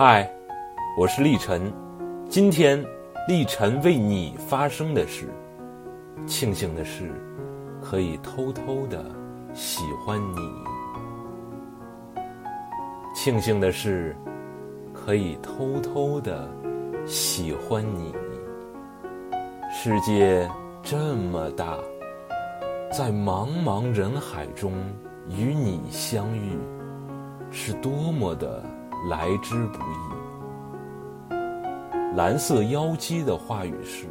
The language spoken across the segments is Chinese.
嗨，我是立晨，今天立晨为你发生的事，庆幸的是，可以偷偷的喜欢你。庆幸的是，可以偷偷的喜欢你。世界这么大，在茫茫人海中与你相遇，是多么的来之不易。蓝色妖姬的话语是：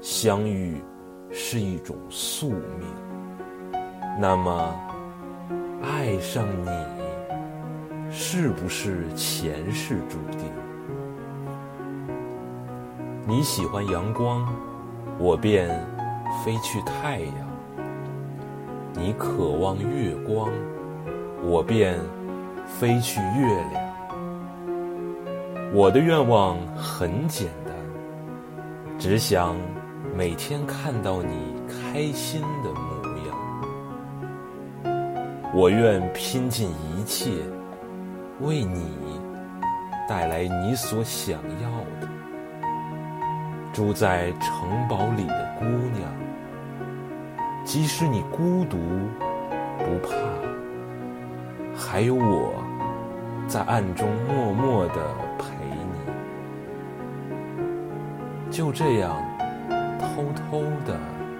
相遇是一种宿命。那么，爱上你，是不是前世注定？你喜欢阳光。我便飞去太阳，你渴望月光，我便飞去月亮。我的愿望很简单，只想每天看到你开心的模样。我愿拼尽一切，为你带来你所想要的。住在城堡里的姑娘，即使你孤独，不怕，还有我在暗中默默的陪就这样，偷偷的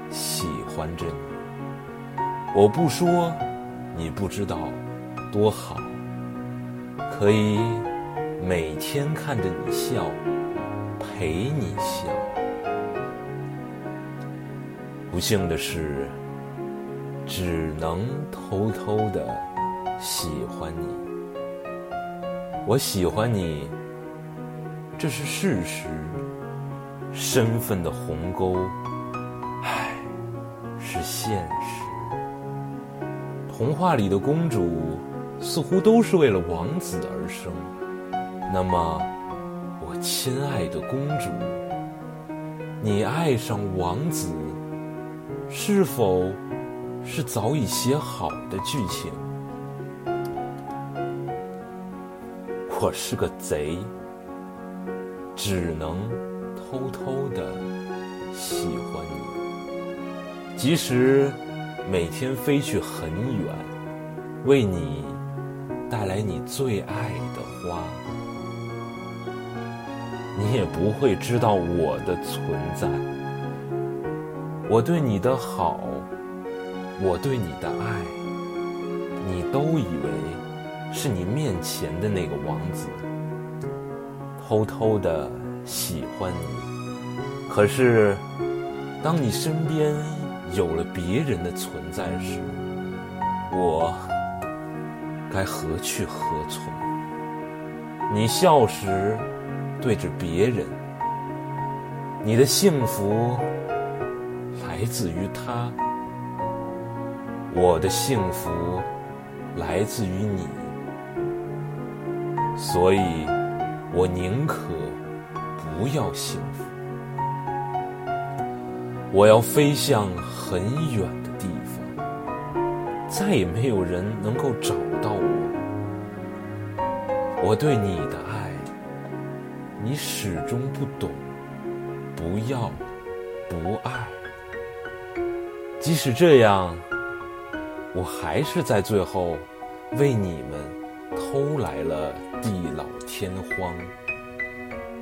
喜欢着你。我不说，你不知道，多好。可以每天看着你笑。陪你笑。不幸的是，只能偷偷的喜欢你。我喜欢你，这是事实。身份的鸿沟，唉，是现实。童话里的公主似乎都是为了王子而生，那么。我亲爱的公主，你爱上王子，是否是早已写好的剧情？我是个贼，只能偷偷的喜欢你，即使每天飞去很远，为你带来你最爱的花。你也不会知道我的存在。我对你的好，我对你的爱，你都以为是你面前的那个王子，偷偷的喜欢你。可是，当你身边有了别人的存在时，我该何去何从？你笑时。对着别人，你的幸福来自于他，我的幸福来自于你，所以我宁可不要幸福，我要飞向很远的地方，再也没有人能够找到我。我对你的爱。你始终不懂，不要，不爱。即使这样，我还是在最后为你们偷来了地老天荒。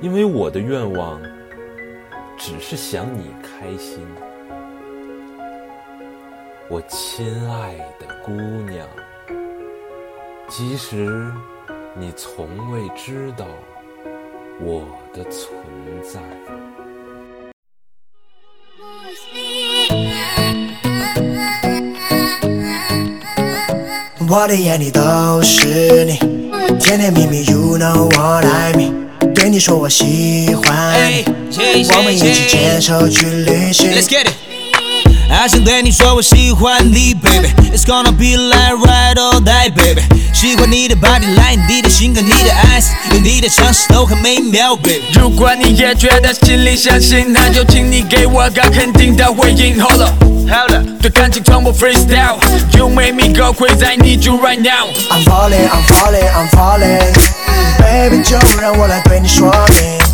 因为我的愿望只是想你开心，我亲爱的姑娘。即使你从未知道。我的存在。我的眼里都是你，甜甜蜜蜜，You know what I mean。对你说我喜欢你，我们一起牵手去旅行。I 想对你说我喜欢你，baby。It's gonna be like ride or die, baby。喜欢你的 body line，你的性格，你的 eyes，有你的城市都很美妙，baby。如果你也觉得心里相信，那就请你给我个肯定的回应。Hold up，对感情从不 freestyle。You make me go crazy，I need you right now。I'm falling，I'm falling，I'm falling。，baby 就让我来对你说明。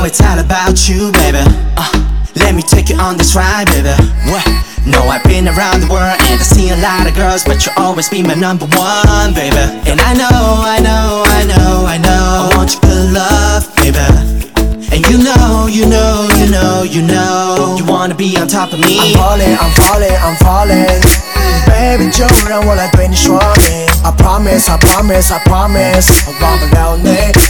it's all about you, baby. Uh, let me take you on this ride, baby. What? No, I've been around the world and I see a lot of girls, but you'll always be my number one, baby. And I know, I know, I know, I know, I want your good love, baby. And you know, you know, you know, you know, you wanna be on top of me. I'm falling, I'm falling, I'm falling. Baby，就让我来对你说明。I promise, I promise, I promise，我忘不了你，我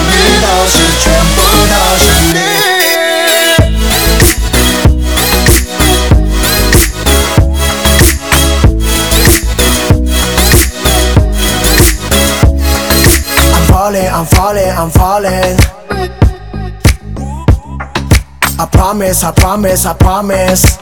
falling, I'm falling, I'm falling. I promise, I promise, I promise.